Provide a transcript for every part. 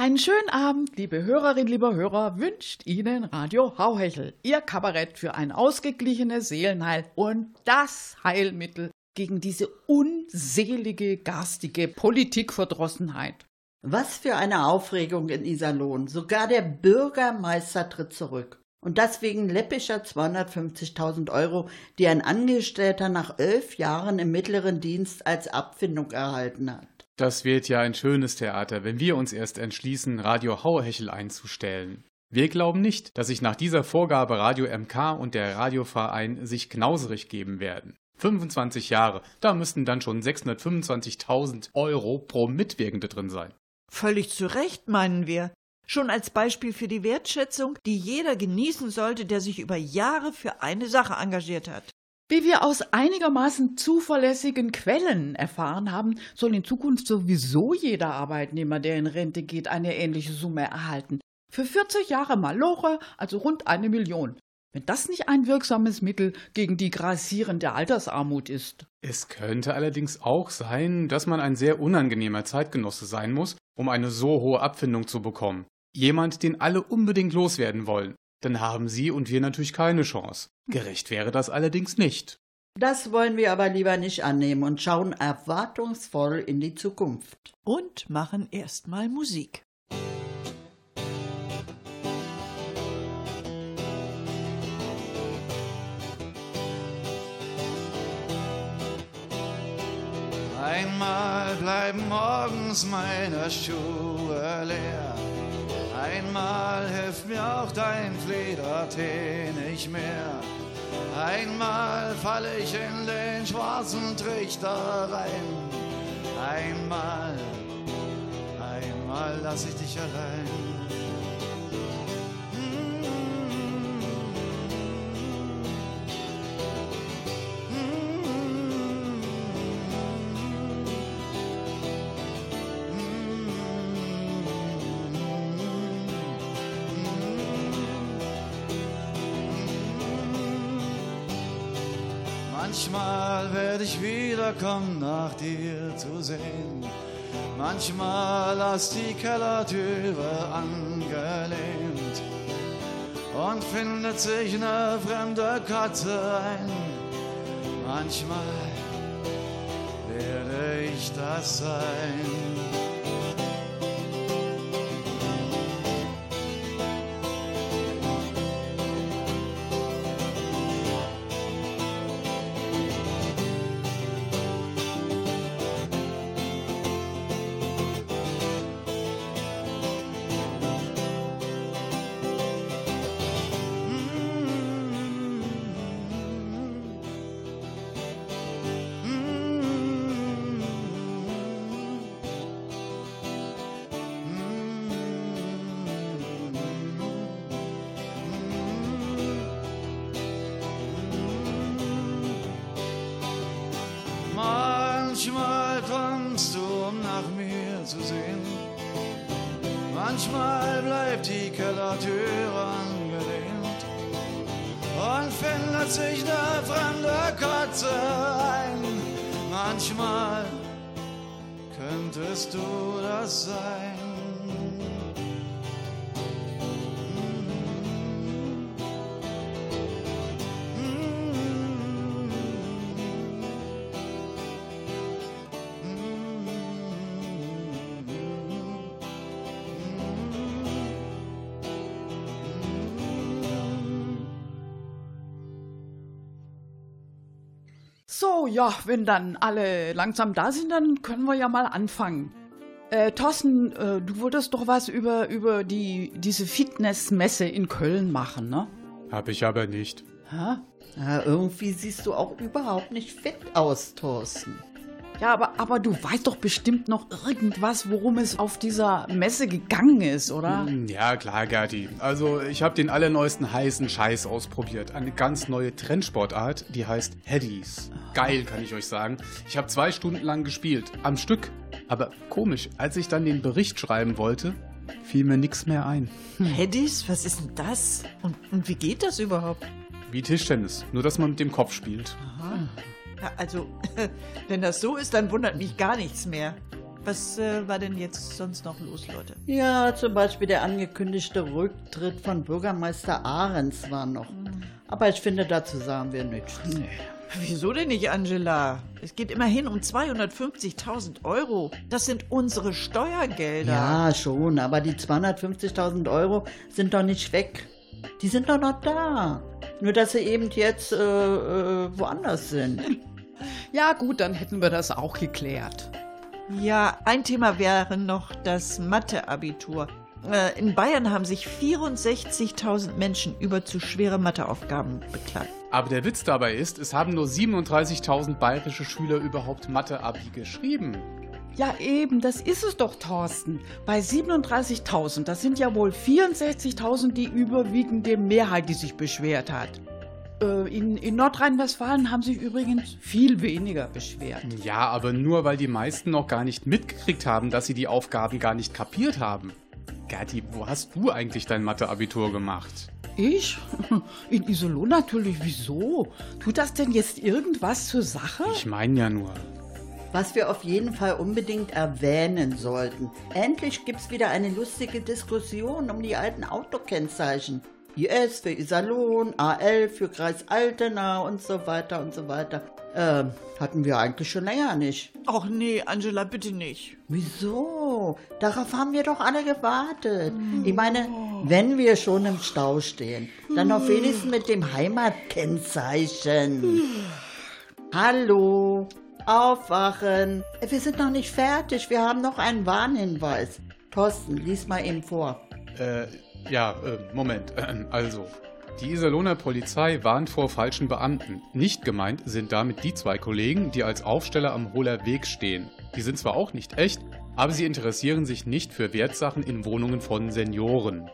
Einen schönen Abend, liebe Hörerinnen, lieber Hörer, wünscht Ihnen Radio Hauhechel, Ihr Kabarett für ein ausgeglichenes Seelenheil und das Heilmittel gegen diese unselige, garstige Politikverdrossenheit. Was für eine Aufregung in Iserlohn. Sogar der Bürgermeister tritt zurück. Und das wegen läppischer 250.000 Euro, die ein Angestellter nach elf Jahren im mittleren Dienst als Abfindung erhalten hat. Das wird ja ein schönes Theater, wenn wir uns erst entschließen, Radio Hauhechel einzustellen. Wir glauben nicht, dass sich nach dieser Vorgabe Radio MK und der Radioverein sich knauserig geben werden. 25 Jahre, da müssten dann schon 625.000 Euro pro Mitwirkende drin sein. Völlig zu Recht, meinen wir. Schon als Beispiel für die Wertschätzung, die jeder genießen sollte, der sich über Jahre für eine Sache engagiert hat. Wie wir aus einigermaßen zuverlässigen Quellen erfahren haben, soll in Zukunft sowieso jeder Arbeitnehmer, der in Rente geht, eine ähnliche Summe erhalten. Für 40 Jahre Maloche, also rund eine Million. Wenn das nicht ein wirksames Mittel gegen die grassierende Altersarmut ist. Es könnte allerdings auch sein, dass man ein sehr unangenehmer Zeitgenosse sein muss, um eine so hohe Abfindung zu bekommen. Jemand, den alle unbedingt loswerden wollen dann haben Sie und wir natürlich keine Chance. Gerecht wäre das allerdings nicht. Das wollen wir aber lieber nicht annehmen und schauen erwartungsvoll in die Zukunft. Und machen erstmal Musik. Einmal bleiben morgens meine Schuhe leer Einmal hilft mir auch dein Fledertee nicht mehr. Einmal falle ich in den schwarzen Trichter rein. Einmal, einmal lass ich dich allein. Ich wiederkommen, nach dir zu sehen. Manchmal lass die Kellertüre angelehnt und findet sich eine fremde Katze ein. Manchmal werde ich das sein. Könntest du So, ja, wenn dann alle langsam da sind, dann können wir ja mal anfangen. Äh, Thorsten, äh, du wolltest doch was über, über die, diese Fitnessmesse in Köln machen, ne? Hab ich aber nicht. Hä? Ja, irgendwie siehst du auch überhaupt nicht fett aus, Thorsten. Ja, aber, aber du weißt doch bestimmt noch irgendwas, worum es auf dieser Messe gegangen ist, oder? Hm, Ja, klar, Gerti. Also, ich habe den allerneuesten heißen Scheiß ausprobiert. Eine ganz neue Trendsportart, die heißt Headies. Geil, kann ich euch sagen. Ich habe zwei Stunden lang gespielt, am Stück. Aber komisch, als ich dann den Bericht schreiben wollte, fiel mir nichts mehr ein. Headies, was ist denn das? Und, und wie geht das überhaupt? Wie Tischtennis, nur dass man mit dem Kopf spielt. Ja, also, wenn das so ist, dann wundert mich gar nichts mehr. Was äh, war denn jetzt sonst noch los, Leute? Ja, zum Beispiel der angekündigte Rücktritt von Bürgermeister Ahrens war noch. Aber ich finde, dazu sagen wir nichts. Wieso denn nicht, Angela? Es geht immerhin um 250.000 Euro. Das sind unsere Steuergelder. Ja, schon, aber die 250.000 Euro sind doch nicht weg. Die sind doch noch da. Nur, dass sie eben jetzt äh, äh, woanders sind. Ja, gut, dann hätten wir das auch geklärt. Ja, ein Thema wäre noch das Mathe-Abitur. Äh, In Bayern haben sich 64.000 Menschen über zu schwere Matheaufgaben beklagt. Aber der Witz dabei ist, es haben nur 37.000 bayerische Schüler überhaupt Mathe-Abi geschrieben. Ja, eben, das ist es doch, Thorsten. Bei 37.000, das sind ja wohl 64.000 die überwiegende Mehrheit, die sich beschwert hat. Äh, in in Nordrhein-Westfalen haben sich übrigens viel weniger beschwert. Ja, aber nur weil die meisten noch gar nicht mitgekriegt haben, dass sie die Aufgaben gar nicht kapiert haben. Gerti, wo hast du eigentlich dein Mathe-Abitur gemacht? Ich? In Iserlohn natürlich. Wieso? Tut das denn jetzt irgendwas zur Sache? Ich meine ja nur. Was wir auf jeden Fall unbedingt erwähnen sollten. Endlich gibt's wieder eine lustige Diskussion um die alten Autokennzeichen. IS für Iserlohn, AL für Kreis Altena und so weiter und so weiter. Ähm, hatten wir eigentlich schon länger nicht. Ach nee, Angela, bitte nicht. Wieso? Darauf haben wir doch alle gewartet. Ich meine, wenn wir schon im Stau stehen, dann doch wenigstens mit dem Heimatkennzeichen. Hallo, aufwachen. Wir sind noch nicht fertig, wir haben noch einen Warnhinweis. Thorsten, lies mal eben vor. Äh, ja, äh, Moment. Also, die Iserlohner Polizei warnt vor falschen Beamten. Nicht gemeint sind damit die zwei Kollegen, die als Aufsteller am Hohler Weg stehen. Die sind zwar auch nicht echt, aber sie interessieren sich nicht für Wertsachen in Wohnungen von Senioren.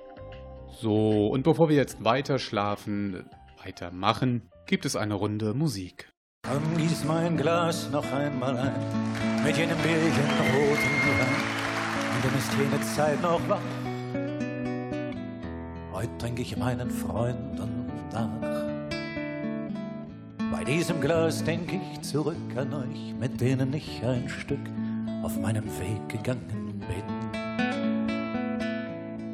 So, und bevor wir jetzt weiter schlafen, weitermachen, gibt es eine Runde Musik. Komm, gieß mein Glas noch einmal ein, mit jenem billigen roten Wein. Und dann ist jene Zeit noch wach. Heute trinke ich meinen Freunden nach. Bei diesem Glas denke ich zurück an euch, mit denen ich ein Stück auf meinem Weg gegangen bin.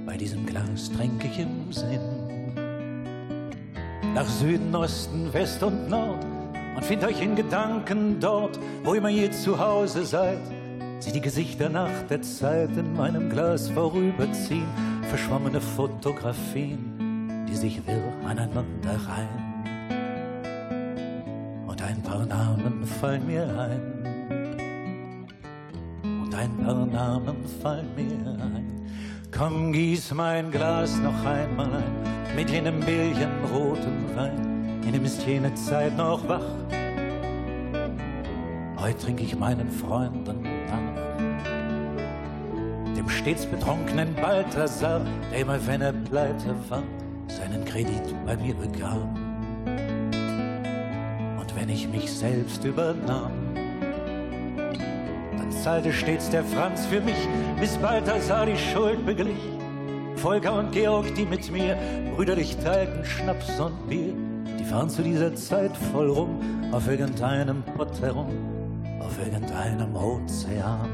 Bei diesem Glas trinke ich im Sinn nach Süden, Osten, West und Nord und find euch in Gedanken dort, wo immer ihr zu Hause seid. Sieh die Gesichter nach der Zeit in meinem Glas vorüberziehen, verschwommene Fotografien, die sich wirr aneinander reihen. Und ein paar Namen fallen mir ein. Und ein paar Namen fallen mir ein. Komm, gieß mein Glas noch einmal ein, mit jenem billigen roten Wein, in dem ist jene Zeit noch wach. Heute trinke ich meinen Freunden. Dem stets betrunkenen Balthasar, der immer, wenn er pleite war, seinen Kredit bei mir bekam. Und wenn ich mich selbst übernahm, dann zahlte stets der Franz für mich, bis Balthasar die Schuld beglich. Volker und Georg, die mit mir brüderlich teilten Schnaps und Bier, die fahren zu dieser Zeit voll rum auf irgendeinem Pott herum, auf irgendeinem Ozean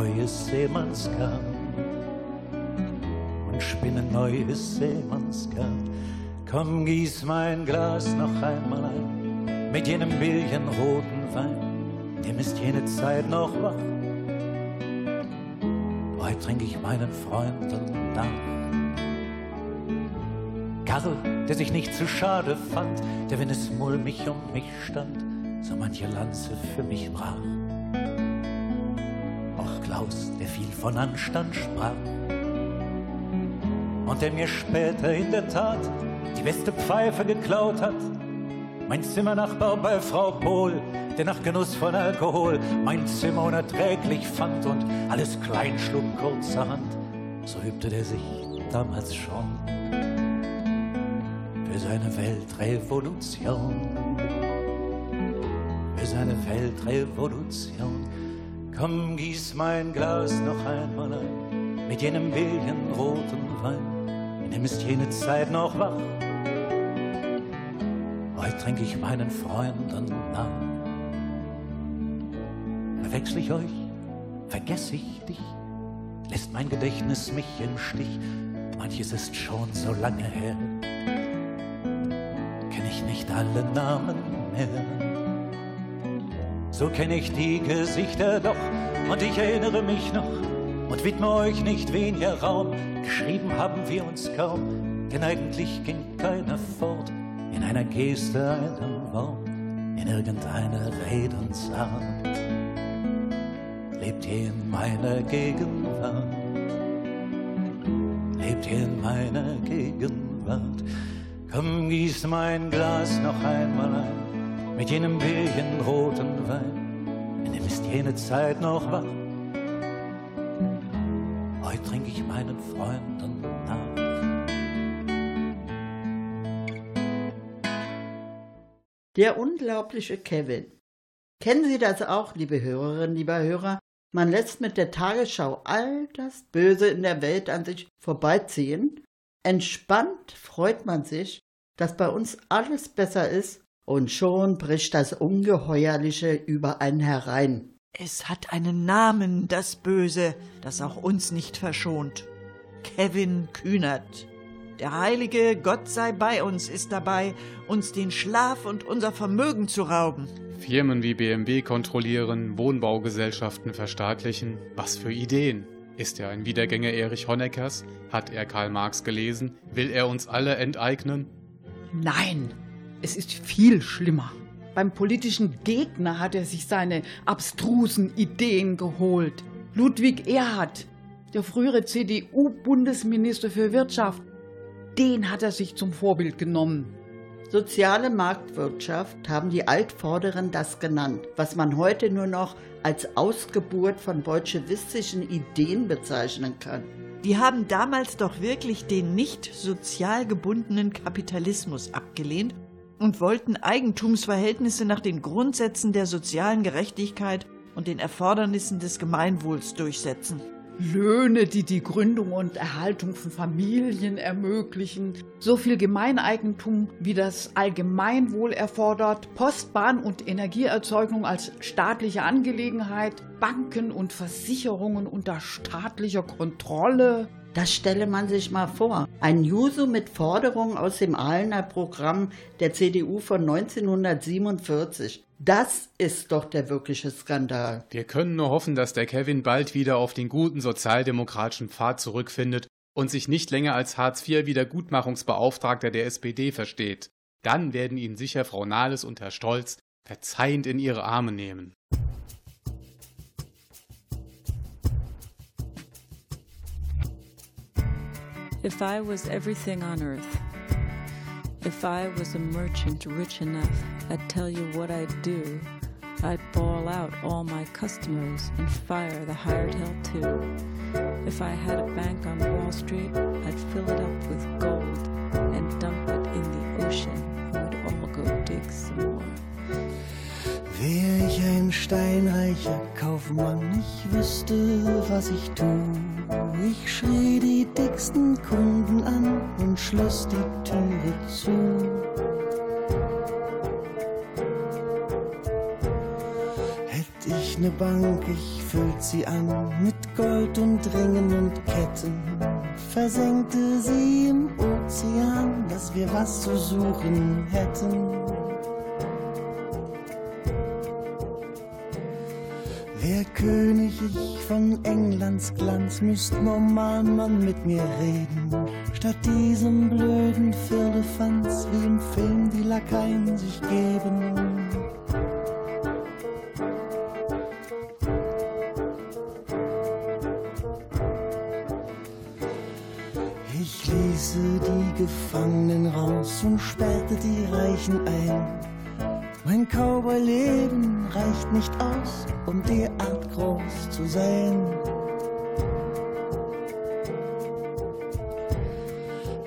neues Seemannsgarn und spinnen neues Seemannsgarn. Komm, gieß mein Glas noch einmal ein mit jenem billigen roten Wein, dem ist jene Zeit noch wach. Heute trinke ich meinen Freunden nach. Karl, der sich nicht zu schade fand, der, wenn es mulmig um mich stand, so manche Lanze für mich brach. Klaus, der viel von Anstand sprach. Und der mir später in der Tat die beste Pfeife geklaut hat, Mein Zimmernachbar bei Frau Pohl, der nach Genuss von Alkohol mein Zimmer unerträglich fand und alles klein schlug kurzerhand. So übte der sich damals schon für seine Weltrevolution. Für seine Weltrevolution. Komm, gieß mein Glas noch einmal ein mit jenem billigenroten Wein. In ist jene Zeit noch wach. Heute trinke ich meinen Freunden nach. Verwechsel ich euch, vergesse ich dich, lässt mein Gedächtnis mich im Stich. Manches ist schon so lange her, kenn ich nicht alle Namen mehr so kenne ich die Gesichter doch und ich erinnere mich noch und widme euch nicht weniger Raum. Geschrieben haben wir uns kaum, denn eigentlich ging keiner fort in einer Geste, einem Wort, in irgendeiner Redensart. Lebt ihr in meiner Gegenwart? Lebt ihr in meiner Gegenwart? Komm, gieß mein Glas noch einmal ein mit jenem billigen roten Wein, in dem ist jene Zeit noch wach. Heute trinke ich meinen Freunden nach. Der unglaubliche Kevin. Kennen Sie das auch, liebe Hörerinnen, lieber Hörer? Man lässt mit der Tagesschau all das Böse in der Welt an sich vorbeiziehen. Entspannt freut man sich, dass bei uns alles besser ist und schon bricht das Ungeheuerliche über einen herein. Es hat einen Namen, das Böse, das auch uns nicht verschont. Kevin Kühnert. Der heilige Gott sei bei uns ist dabei, uns den Schlaf und unser Vermögen zu rauben. Firmen wie BMW kontrollieren, Wohnbaugesellschaften verstaatlichen. Was für Ideen! Ist er ein Wiedergänger Erich Honeckers? Hat er Karl Marx gelesen? Will er uns alle enteignen? Nein, es ist viel schlimmer. Beim politischen Gegner hat er sich seine abstrusen Ideen geholt. Ludwig Erhard, der frühere CDU-Bundesminister für Wirtschaft, den hat er sich zum Vorbild genommen. Soziale Marktwirtschaft haben die Altvorderen das genannt, was man heute nur noch als Ausgeburt von bolschewistischen Ideen bezeichnen kann. Die haben damals doch wirklich den nicht sozial gebundenen Kapitalismus abgelehnt und wollten Eigentumsverhältnisse nach den Grundsätzen der sozialen Gerechtigkeit und den Erfordernissen des Gemeinwohls durchsetzen. Löhne, die die Gründung und Erhaltung von Familien ermöglichen, so viel Gemeineigentum, wie das Allgemeinwohl erfordert, Postbahn und Energieerzeugung als staatliche Angelegenheit, Banken und Versicherungen unter staatlicher Kontrolle, das stelle man sich mal vor. Ein Juso mit Forderungen aus dem Ahlener Programm der CDU von 1947. Das ist doch der wirkliche Skandal. Wir können nur hoffen, dass der Kevin bald wieder auf den guten sozialdemokratischen Pfad zurückfindet und sich nicht länger als Hartz-IV-Wiedergutmachungsbeauftragter der SPD versteht. Dann werden ihn sicher Frau Nahles und Herr Stolz verzeihend in ihre Arme nehmen. If I was everything on earth, if I was a merchant rich enough, I'd tell you what I'd do. I'd ball out all my customers and fire the hired hell too. If I had a bank on Wall Street, I'd fill it up with gold and dump it in the ocean, and we'd all go dig some more. Wär ich ein steinreicher Kaufmann, ich wüsste, was ich tu. Ich schrie die dicksten Kunden an und schloss die Türe zu. Hätt ich ne Bank, ich füllt sie an mit Gold und Ringen und Ketten. Versenkte sie im Ozean, dass wir was zu suchen hätten. König ich von Englands Glanz, müsst normal man mit mir reden. Statt diesem blöden Firlefanz, wie im Film die Lakaien sich geben. Ich ließe die Gefangenen raus und sperrte die Reichen ein Mein Cowboy-Leben reicht nicht aus, um derart groß zu sein.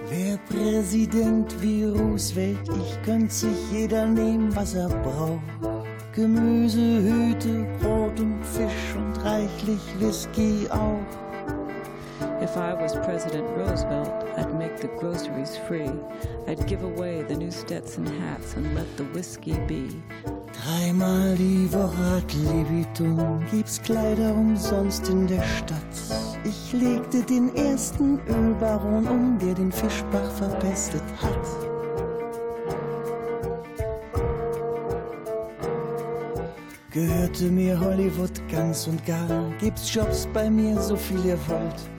Wer Präsident wie Roosevelt, ich könnte sich jeder nehmen, was er braucht. Gemüse, Hüte, Brot und Fisch und reichlich Whisky auch. If I was President Roosevelt, I'd make the groceries free. I'd give away the new Stetson hats and let the whiskey be. Dreimal die Woche hat Libitum, gibt's Kleider umsonst in der Stadt. Ich legte den ersten Ölbaron um, der den Fischbach verpestet hat. Gehörte mir Hollywood ganz und gar, gibt's Jobs bei mir, so viel ihr wollt.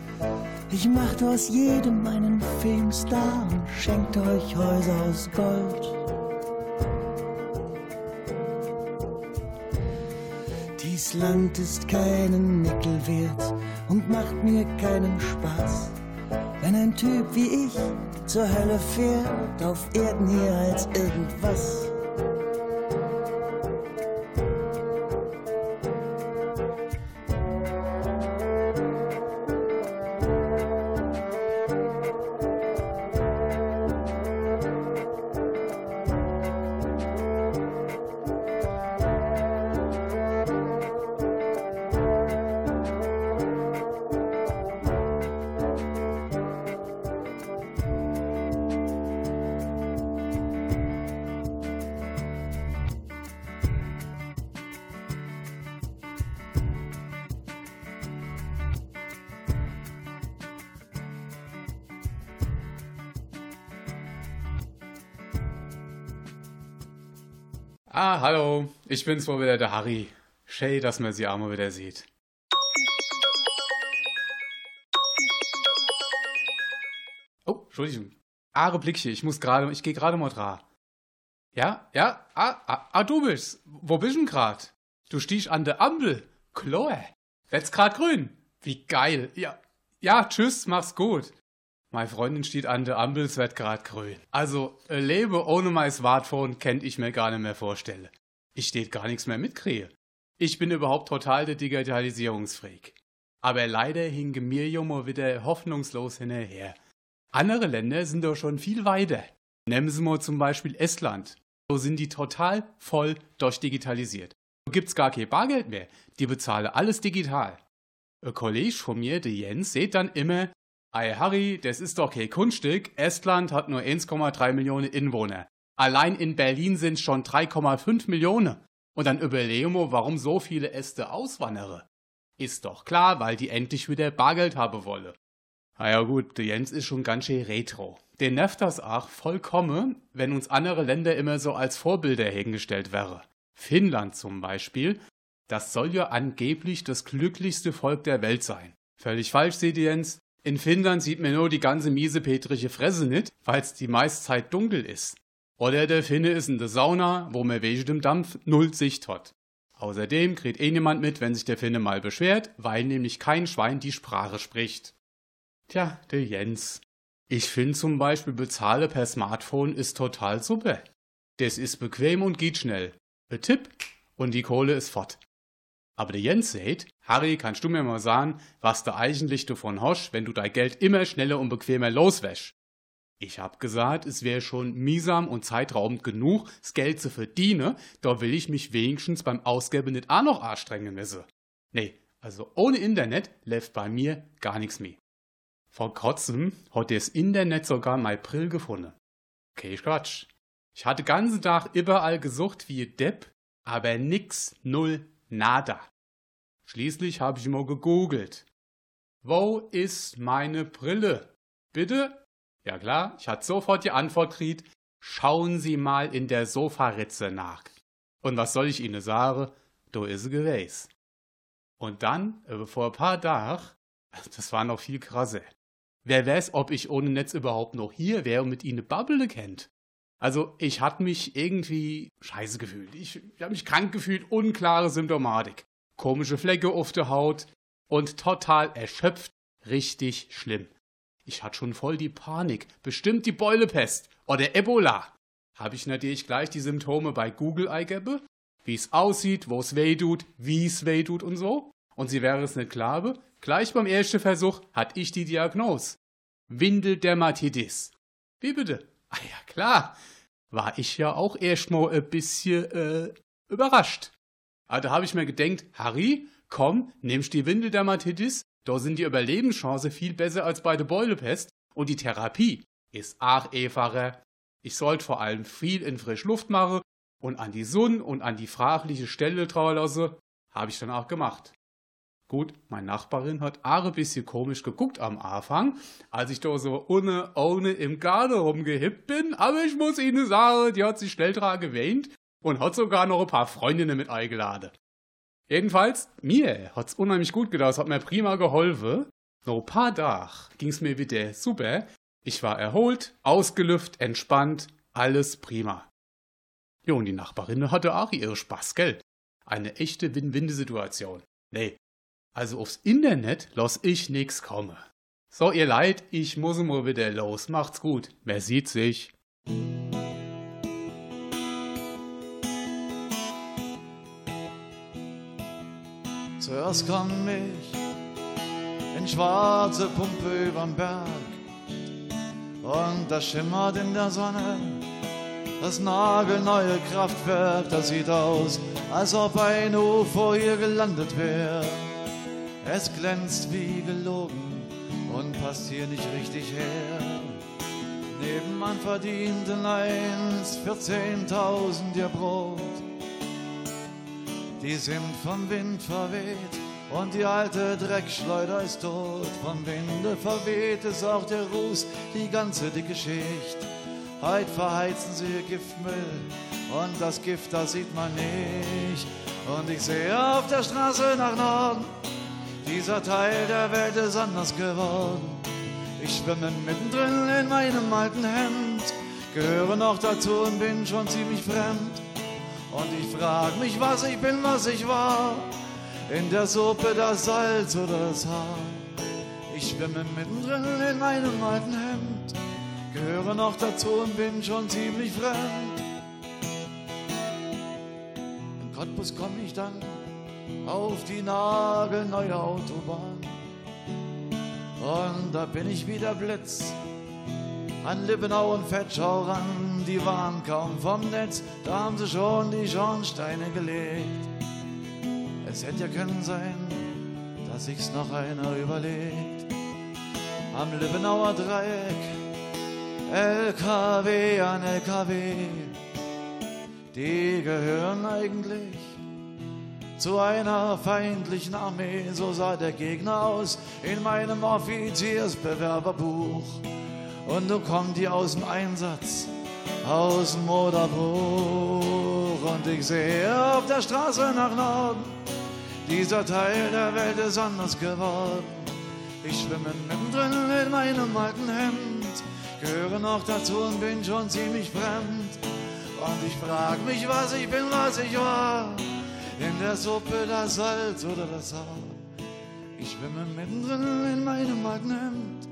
Ich machte aus jedem einen Filmstar und schenkte euch Häuser aus Gold. Dies Land ist keinen Nickel wert und macht mir keinen Spaß. Wenn ein Typ wie ich zur Hölle fährt, auf Erden hier als irgendwas. Ich bin's wohl wieder, der Harry. Schön, dass man sie auch mal wieder sieht. Oh, Entschuldigung. Are Blickchen, ich muss gerade, ich gehe gerade mal dran. Ja, ja, ah, ah, ah, du bist. Wo bist denn grad? Du stiehst an der Ampel. Chloe. Wird's grad grün. Wie geil. Ja, ja, tschüss, mach's gut. Meine Freundin steht an der Ampel, es wird grad grün. Also, ein Leben ohne mein Smartphone kennt ich mir gar nicht mehr vorstellen. Ich steht gar nichts mehr mitkriege. Ich bin überhaupt total der Digitalisierungsfreak. Aber leider hinge mir Junge wieder hoffnungslos hinterher. Andere Länder sind doch schon viel weiter. Nehmen Sie mal zum Beispiel Estland. So sind die total voll durchdigitalisiert. Da gibt's gar kein Bargeld mehr. Die bezahlen alles digital. Ein Kollege von mir, der Jens, seht dann immer, Ei Harry, das ist doch kein Kunststück. Estland hat nur 1,3 Millionen Inwohner. Allein in Berlin sind schon 3,5 Millionen. Und dann überlegen wir, warum so viele Äste auswandern. Ist doch klar, weil die endlich wieder Bargeld haben wolle. Na ja gut, der Jens ist schon ganz schön retro. Den nervt das auch vollkommen, wenn uns andere Länder immer so als Vorbilder hingestellt wäre. Finnland zum Beispiel, das soll ja angeblich das glücklichste Volk der Welt sein. Völlig falsch, seht ihr Jens. In Finnland sieht man nur die ganze miesepetrische Fresse nicht, weil's die meiste Zeit dunkel ist. Oder der Finne ist in der Sauna, wo man wegen dem Dampf null Sicht hat. Außerdem kriegt eh niemand mit, wenn sich der Finne mal beschwert, weil nämlich kein Schwein die Sprache spricht. Tja, der Jens. Ich finde zum Beispiel Bezahle per Smartphone ist total super. Das ist bequem und geht schnell. Ein Tipp und die Kohle ist fort. Aber der Jens sagt, Harry, kannst du mir mal sagen, was du eigentlich davon hast, wenn du dein Geld immer schneller und bequemer loswäsch? Ich hab gesagt, es wäre schon miesam und zeitraubend genug, das Geld zu verdienen, da will ich mich wenigstens beim Ausgeben nicht auch noch anstrengen müssen. Nee, also ohne Internet läuft bei mir gar nichts mehr. Vor kurzem hat das Internet sogar mein Brill gefunden. Okay, Quatsch. Ich hatte ganzen Tag überall gesucht wie Depp, aber nix, null, Nada. Schließlich habe ich mal gegoogelt. Wo ist meine Brille? Bitte? Ja klar, ich hatte sofort die Antwort kriegt, schauen Sie mal in der Sofaritze nach. Und was soll ich Ihnen sagen? Da ist gewesen. Und dann, äh, vor ein paar Tagen, das war noch viel krasser. Wer weiß, ob ich ohne Netz überhaupt noch hier wäre und mit Ihnen Bubble kennt. Also ich hatte mich irgendwie scheiße gefühlt. Ich, ich habe mich krank gefühlt, unklare Symptomatik. Komische Flecke auf der Haut und total erschöpft, richtig schlimm. Ich hatte schon voll die Panik. Bestimmt die Beulepest oder Ebola. habe ich natürlich gleich die Symptome bei Google eingebe, wie es aussieht, wo es weh tut, wie es weh tut und so. Und sie wäre es nicht glaube, gleich beim ersten Versuch hatte ich die Diagnose. Windeldermatitis. Wie bitte? Ah ja, klar. War ich ja auch erstmal ein bisschen äh, überrascht. Aber da habe ich mir gedacht, Harry, komm, nimmst die Windeldermatitis, da sind die Überlebenschancen viel besser als bei der Beulepest und die Therapie ist auch einfacher. Ich sollte vor allem viel in frisch Luft machen und an die Sonne und an die fragliche Stelle trauen lassen. Habe ich dann auch gemacht. Gut, meine Nachbarin hat auch ein bisschen komisch geguckt am Anfang, als ich da so ohne, ohne im Garten rumgehippt bin, aber ich muss Ihnen sagen, die hat sich schnell dran gewähnt und hat sogar noch ein paar Freundinnen mit eingeladen. Jedenfalls, mir hat's unheimlich gut gedacht, es hat mir prima geholfen. Ein paar Tage ging's mir wieder super. Ich war erholt, ausgelüftet, entspannt, alles prima. Jo, und die Nachbarin hatte auch ihre Spaß, gell? Eine echte Win-Win-Situation. Nee, also aufs Internet lass ich nix kommen. So, ihr Leid, ich muss mal wieder los. Macht's gut. Wer sieht sich? Zuerst komm ich in schwarze Pumpe überm Berg und da schimmert in der Sonne das nagelneue Kraftwerk. Das sieht aus, als ob ein UFO hier gelandet wäre. Es glänzt wie gelogen und passt hier nicht richtig her. Nebenan verdienten eins 14.000 ihr Brot. Die sind vom Wind verweht und die alte Dreckschleuder ist tot. Vom Winde verweht ist auch der Ruß, die ganze dicke Schicht. Heut verheizen sie Giftmüll und das Gift, das sieht man nicht. Und ich sehe auf der Straße nach Norden dieser Teil der Welt ist anders geworden. Ich schwimme mittendrin in meinem alten Hemd, gehöre noch dazu und bin schon ziemlich fremd. Und ich frag mich, was ich bin, was ich war. In der Suppe das Salz oder das Haar. Ich schwimme mittendrin in meinem alten Hemd, gehöre noch dazu und bin schon ziemlich fremd. In Cottbus komm ich dann auf die nagelneue Autobahn. Und da bin ich wieder Blitz an Lippenau und Fetschau ran. Die waren kaum vom Netz, da haben sie schon die Schornsteine gelegt. Es hätte ja können sein, dass sich's noch einer überlegt. Am Lippenauer Dreieck, LKW an LKW, die gehören eigentlich zu einer feindlichen Armee, so sah der Gegner aus in meinem Offiziersbewerberbuch. Und nun kommt die aus dem Einsatz, aus Moderbruch. Und ich sehe auf der Straße nach Norden, dieser Teil der Welt ist anders geworden. Ich schwimme mittendrin in meinem alten Hemd, gehöre noch dazu und bin schon ziemlich fremd. Und ich frag mich, was ich bin, was ich war in der Suppe das Salz oder das Haar. Ich schwimme mittendrin in meinem alten Hemd,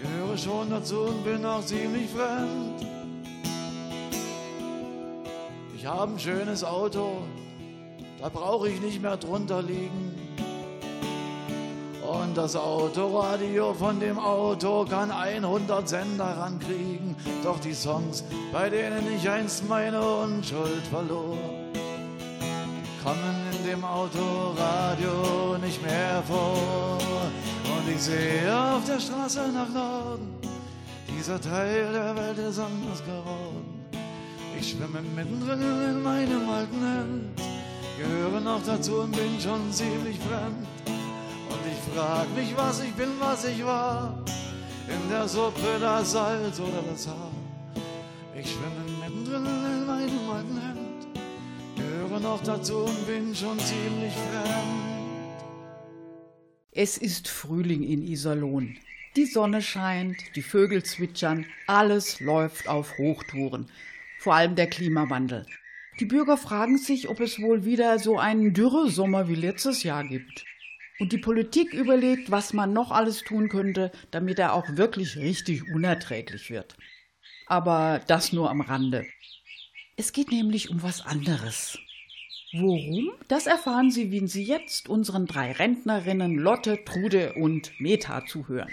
gehöre schon dazu und bin auch ziemlich fremd. Ich habe ein schönes Auto, da brauche ich nicht mehr drunter liegen. Und das Autoradio von dem Auto kann 100 Sender rankriegen. Doch die Songs, bei denen ich einst meine Unschuld verlor, kommen in dem Autoradio nicht mehr vor. Und ich sehe auf der Straße nach Norden, dieser Teil der Welt ist anders geworden. Ich schwimme mittendrin in meinem alten Hemd, gehöre noch dazu und bin schon ziemlich fremd. Und ich frag mich, was ich bin, was ich war, in der Suppe das Salz oder das Haar. Ich schwimme mittendrin in meinem alten Hemd gehöre noch dazu und bin schon ziemlich fremd. Es ist Frühling in Iserlohn. Die Sonne scheint, die Vögel zwitschern, alles läuft auf Hochtouren. Vor allem der Klimawandel. Die Bürger fragen sich, ob es wohl wieder so einen Dürresommer wie letztes Jahr gibt. Und die Politik überlegt, was man noch alles tun könnte, damit er auch wirklich richtig unerträglich wird. Aber das nur am Rande. Es geht nämlich um was anderes. Worum? Das erfahren Sie, wenn Sie jetzt unseren drei Rentnerinnen Lotte, Trude und Meta zuhören.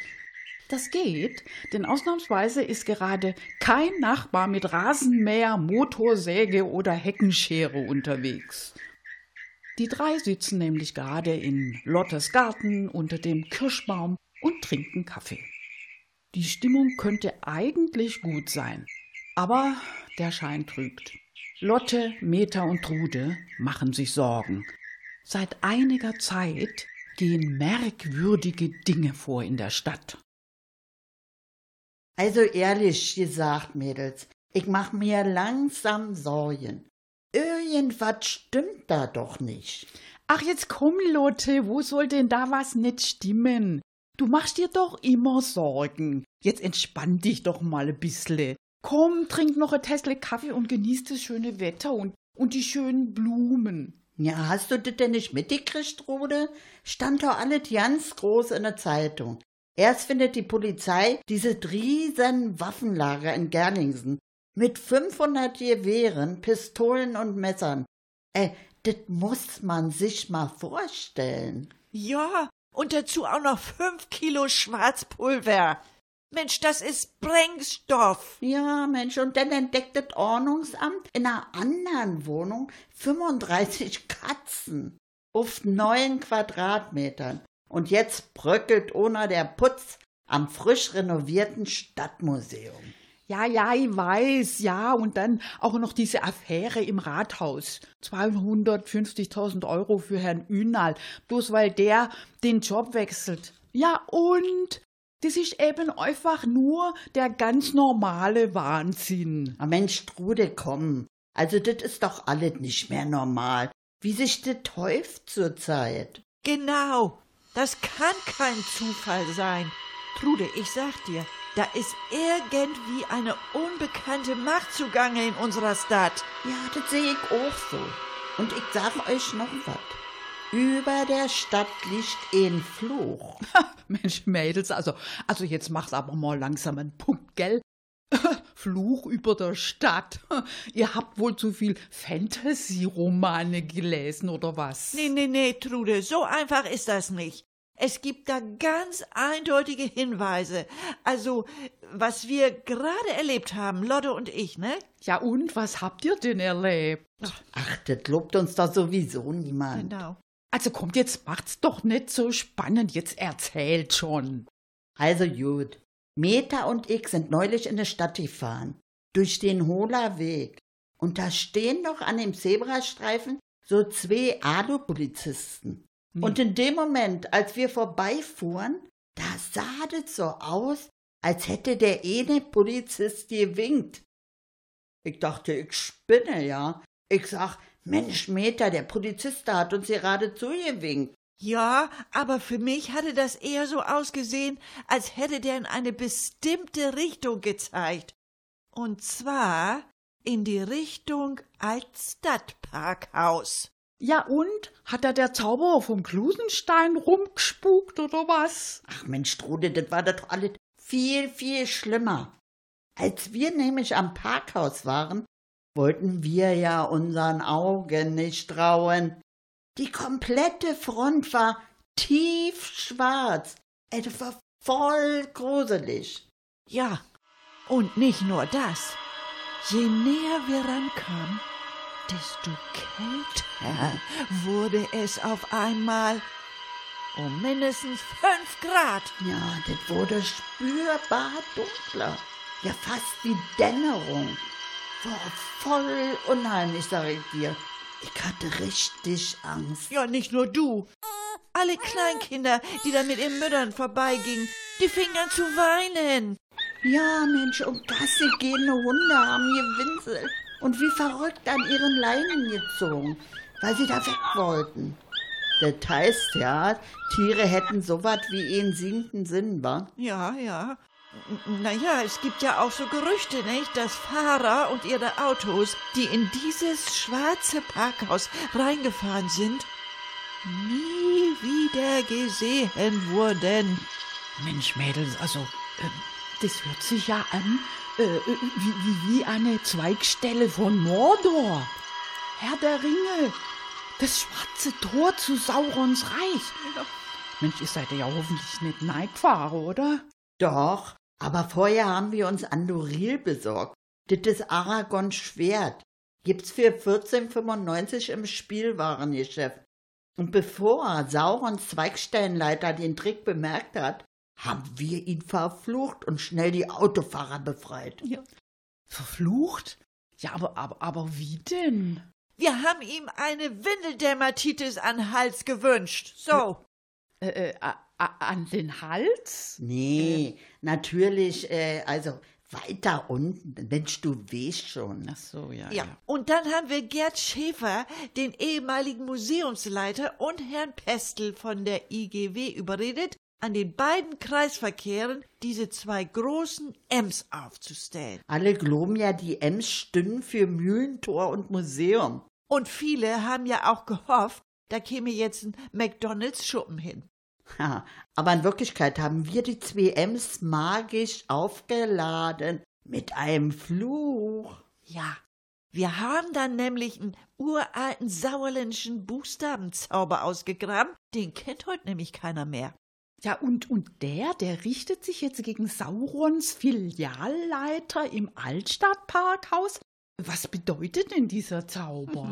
Das geht, denn ausnahmsweise ist gerade kein Nachbar mit Rasenmäher, Motorsäge oder Heckenschere unterwegs. Die drei sitzen nämlich gerade in Lottes Garten unter dem Kirschbaum und trinken Kaffee. Die Stimmung könnte eigentlich gut sein, aber der Schein trügt. Lotte, Meta und Trude machen sich Sorgen. Seit einiger Zeit gehen merkwürdige Dinge vor in der Stadt. Also ehrlich gesagt, Mädels, ich mach mir langsam Sorgen. Irgendwas stimmt da doch nicht. Ach, jetzt komm, Lotte, wo soll denn da was nicht stimmen? Du machst dir doch immer Sorgen. Jetzt entspann dich doch mal ein bissle. Komm, trink noch ein Tässle Kaffee und genieß das schöne Wetter und, und die schönen Blumen. Ja, hast du das denn nicht mitgekriegt, Rode? Stand doch alles ganz groß in der Zeitung. Erst findet die Polizei dieses riesen Waffenlager in Gerlingsen mit 500 Gewehren, Pistolen und Messern. Ey, das muss man sich mal vorstellen. Ja, und dazu auch noch fünf Kilo Schwarzpulver. Mensch, das ist Sprengstoff. Ja, Mensch, und dann entdeckt das Ordnungsamt in einer anderen Wohnung 35 Katzen auf neun Quadratmetern. Und jetzt bröckelt ohne der Putz am frisch renovierten Stadtmuseum. Ja, ja, ich weiß, ja, und dann auch noch diese Affäre im Rathaus. 250.000 Euro für Herrn Ünal, bloß weil der den Job wechselt. Ja, und das ist eben einfach nur der ganz normale Wahnsinn. Ah, Mensch, Trude, komm. Also, das ist doch alles nicht mehr normal. Wie sich das häuft zurzeit. Genau. Das kann kein Zufall sein. Trude, ich sag dir, da ist irgendwie eine unbekannte Macht zugange in unserer Stadt. Ja, das sehe ich auch so. Und ich sag euch noch was. Über der Stadt liegt ein Fluch. Mensch, Mädels, also, also jetzt mach's aber mal langsam einen Punkt, gell? Fluch über der Stadt. Ihr habt wohl zu viel Fantasy-Romane gelesen, oder was? Nee, nee, nee, Trude, so einfach ist das nicht. Es gibt da ganz eindeutige Hinweise. Also, was wir gerade erlebt haben, Lotte und ich, ne? Ja, und was habt ihr denn erlebt? Ach, das lobt uns doch sowieso niemand. Genau. Also kommt, jetzt macht's doch nicht so spannend, jetzt erzählt schon. Also gut. Meta und ich sind neulich in der Stadt gefahren. Durch den Hohler Weg. Und da stehen doch an dem Zebrastreifen so zwei Alu-Polizisten. Hm. Und in dem Moment, als wir vorbeifuhren, da sah das so aus, als hätte der eine Polizist gewinkt. Ich dachte, ich spinne, ja. Ich sag, Mensch, Meta, der Polizist da hat uns gerade zugewinkt. Ja, aber für mich hatte das eher so ausgesehen, als hätte der in eine bestimmte Richtung gezeigt. Und zwar in die Richtung Altstadtparkhaus. Ja, und? Hat da der Zauberer vom Klusenstein rumgespukt, oder was? Ach Mensch, Trude, das war doch alles viel, viel schlimmer. Als wir nämlich am Parkhaus waren, wollten wir ja unseren Augen nicht trauen. Die komplette Front war tiefschwarz. Es war voll gruselig. Ja, und nicht nur das. Je näher wir rankamen, desto kälter wurde es auf einmal. Um mindestens fünf Grad. Ja, das wurde spürbar dunkler. Ja, fast wie Dämmerung. War voll unheimlich, sag ich dir. Ich hatte richtig Angst. Ja, nicht nur du. Alle Kleinkinder, die da mit ihren Müttern vorbeigingen, die fingen an zu weinen. Ja, Mensch, und Gassi gehende Hunde haben gewinselt und wie verrückt an ihren Leinen gezogen, weil sie da weg wollten. Das heißt ja, Tiere hätten so was wie ihren siebten Sinn, wa? Ja, ja. Naja, es gibt ja auch so Gerüchte, nicht, dass Fahrer und ihre Autos, die in dieses schwarze Parkhaus reingefahren sind, nie wieder gesehen wurden. Mensch, Mädels, also, äh, das hört sich ja an äh, äh, wie, wie, wie eine Zweigstelle von Mordor. Herr der Ringe, das schwarze Tor zu Saurons Reich. Mensch, ihr seid ja hoffentlich nicht Neigfahrer, oder? Doch, aber vorher haben wir uns Andoril besorgt. Das ist Aragons Schwert. Gibt's für 14,95 im Spielwarengeschäft. Und bevor Saurons Zweigstellenleiter den Trick bemerkt hat, haben wir ihn verflucht und schnell die Autofahrer befreit. Ja. Verflucht? Ja, aber, aber, aber wie denn? Wir haben ihm eine Windeldermatitis an den Hals gewünscht. So. Äh, äh, an den Hals? Nee, natürlich, äh, also weiter unten. Mensch, du weißt schon. Ach so, ja, Ja. ja. Und dann haben wir Gerd Schäfer, den ehemaligen Museumsleiter, und Herrn Pestel von der IGW überredet, an den beiden Kreisverkehren diese zwei großen Ems aufzustellen. Alle glauben ja, die Ems stünden für Mühlentor und Museum. Und viele haben ja auch gehofft, da käme jetzt ein McDonalds-Schuppen hin. Ha, aber in Wirklichkeit haben wir die zwei Ems magisch aufgeladen mit einem Fluch. Ja, wir haben dann nämlich einen uralten sauerländischen Buchstabenzauber ausgegraben, den kennt heute nämlich keiner mehr. Ja, und, und der, der richtet sich jetzt gegen Saurons Filialleiter im Altstadtparkhaus? Was bedeutet denn dieser Zauber?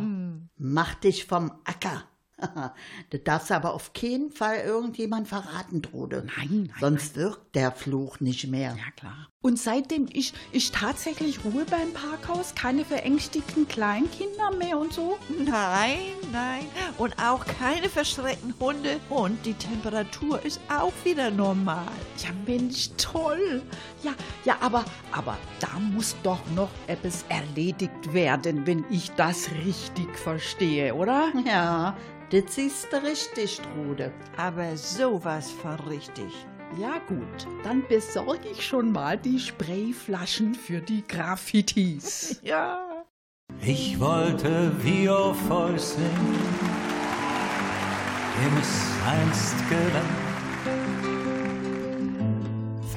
Mach dich vom Acker. das aber auf keinen Fall irgendjemand verraten, Trude. Nein, nein, Sonst wirkt der Fluch nicht mehr. Ja, klar. Und seitdem ist, ist tatsächlich Ruhe beim Parkhaus, keine verängstigten Kleinkinder mehr und so? Nein, nein. Und auch keine verschreckten Hunde. Und die Temperatur ist auch wieder normal. Ja, Mensch, toll. Ja, ja, aber, aber da muss doch noch etwas erledigt werden, wenn ich das richtig verstehe, oder? Ja, das du richtig, Trude. Aber sowas von richtig. Ja, gut. Dann besorge ich schon mal die Sprayflaschen für die Graffitis. Ja. Ich wollte wie euch singen, dem es einst gelang,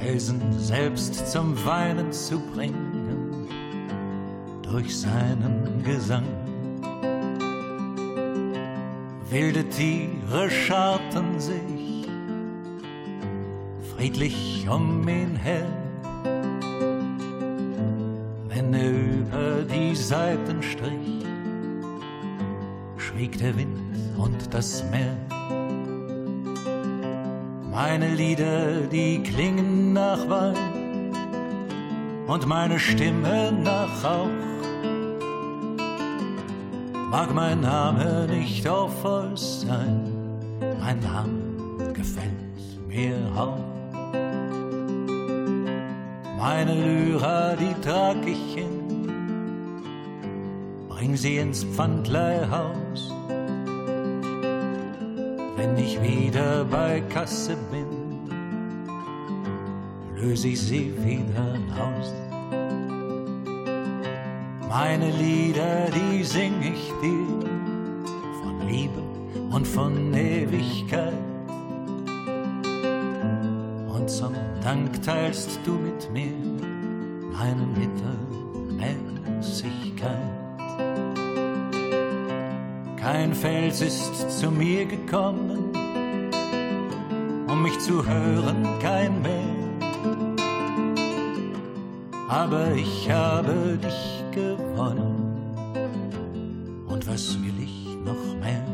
Felsen selbst zum Weinen zu bringen, durch seinen Gesang. Wilde Tiere scharten sich friedlich um ihn her wenn er über die Seiten strich, schwieg der Wind und das Meer. Meine Lieder, die klingen nach Wein und meine Stimme nach Rauch. Mag mein Name nicht euch sein, mein Name gefällt mir auch. Meine Lyra, die trag ich hin, bring sie ins Pfandleihhaus. Wenn ich wieder bei Kasse bin, löse ich sie wieder aus. Meine Lieder, die sing ich dir von Liebe und von Ewigkeit. Und zum Dank teilst du mit mir meine Mittelmäßigkeit. Kein Fels ist zu mir gekommen, um mich zu hören, kein mehr. Aber ich habe dich gewonnen, und was will ich noch mehr?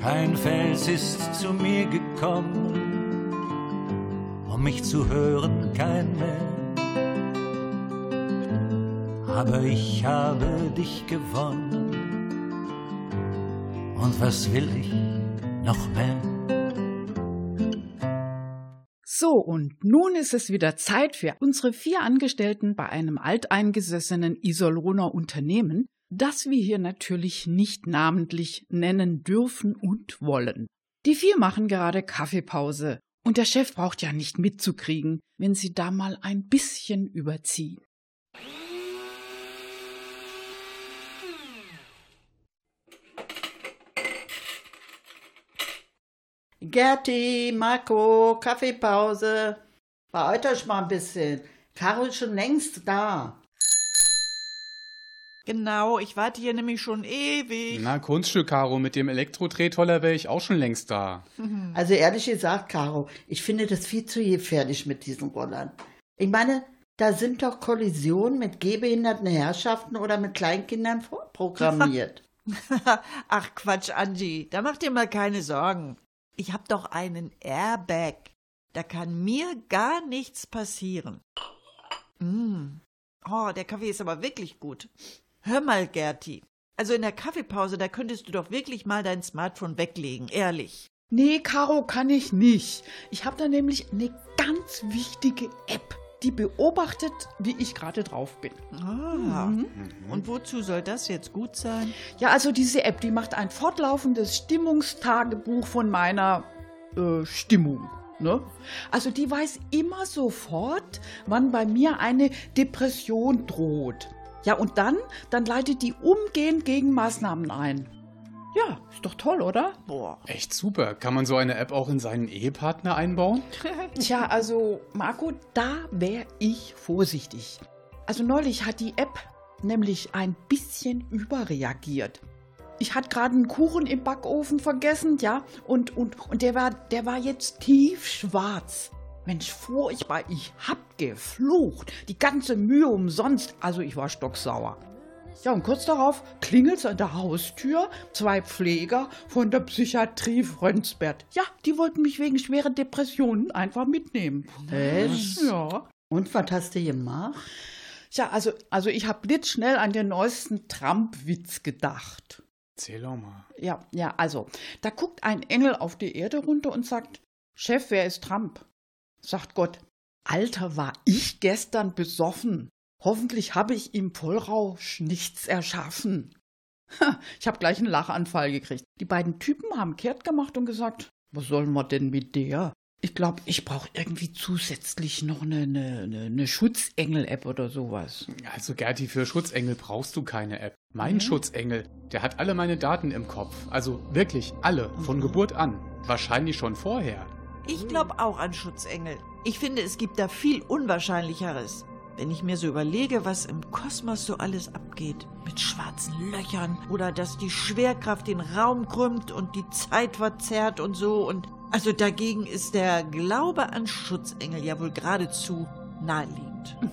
Kein Fels ist zu mir gekommen, um mich zu hören, kein mehr. Aber ich habe dich gewonnen, und was will ich noch mehr? So, und nun ist es wieder Zeit für unsere vier Angestellten bei einem alteingesessenen Iserlohner Unternehmen, das wir hier natürlich nicht namentlich nennen dürfen und wollen. Die vier machen gerade Kaffeepause, und der Chef braucht ja nicht mitzukriegen, wenn sie da mal ein bisschen überziehen. Gerti, Marco, Kaffeepause. Beeilt euch mal ein bisschen. Caro ist schon längst da. Genau, ich warte hier nämlich schon ewig. Na, Kunststück, Caro, mit dem Elektrodrehtoller wäre ich auch schon längst da. Also ehrlich gesagt, Caro, ich finde das viel zu gefährlich mit diesen Rollern. Ich meine, da sind doch Kollisionen mit gehbehinderten Herrschaften oder mit Kleinkindern vorprogrammiert. Ach Quatsch, Angie, da mach dir mal keine Sorgen. Ich hab doch einen Airbag. Da kann mir gar nichts passieren. Mm. Oh, der Kaffee ist aber wirklich gut. Hör mal, Gerti. Also in der Kaffeepause, da könntest du doch wirklich mal dein Smartphone weglegen, ehrlich. Nee, Caro, kann ich nicht. Ich habe da nämlich eine ganz wichtige App, die beobachtet, wie ich gerade drauf bin. Ah. Und wozu soll das jetzt gut sein? Ja, also diese App, die macht ein fortlaufendes Stimmungstagebuch von meiner äh, Stimmung. Ne? Also die weiß immer sofort, wann bei mir eine Depression droht. Ja, und dann, dann leitet die umgehend Gegenmaßnahmen ein. Ja, ist doch toll, oder? Boah. Echt super. Kann man so eine App auch in seinen Ehepartner einbauen? Tja, also Marco, da wäre ich vorsichtig. Also neulich hat die App nämlich ein bisschen überreagiert. Ich hatte gerade einen Kuchen im Backofen vergessen, ja, und, und, und der, war, der war jetzt tiefschwarz. Mensch, furchtbar, ich hab geflucht. Die ganze Mühe umsonst. Also ich war stocksauer. Ja, und kurz darauf klingelt's an der Haustür. Zwei Pfleger von der Psychiatrie Frönsberg. Ja, die wollten mich wegen schwerer Depressionen einfach mitnehmen. Echt? Ja. Und was hast du gemacht? Ja, also, also ich habe blitzschnell an den neuesten Trump-Witz gedacht. Erzähl doch mal. Ja, ja, also, da guckt ein Engel auf die Erde runter und sagt, Chef, wer ist Trump? Sagt Gott, Alter, war ich gestern besoffen. Hoffentlich habe ich im Vollrausch nichts erschaffen. Ha, ich habe gleich einen Lachanfall gekriegt. Die beiden Typen haben kehrt gemacht und gesagt, was sollen wir denn mit der? Ich glaube, ich brauche irgendwie zusätzlich noch eine, eine, eine, eine Schutzengel-App oder sowas. Also Gerti, für Schutzengel brauchst du keine App. Mein Schutzengel, der hat alle meine Daten im Kopf. Also wirklich alle, von Geburt an. Wahrscheinlich schon vorher. Ich glaube auch an Schutzengel. Ich finde, es gibt da viel Unwahrscheinlicheres. Wenn ich mir so überlege, was im Kosmos so alles abgeht, mit schwarzen Löchern oder dass die Schwerkraft den Raum krümmt und die Zeit verzerrt und so und also dagegen ist der Glaube an Schutzengel ja wohl geradezu naheliegend.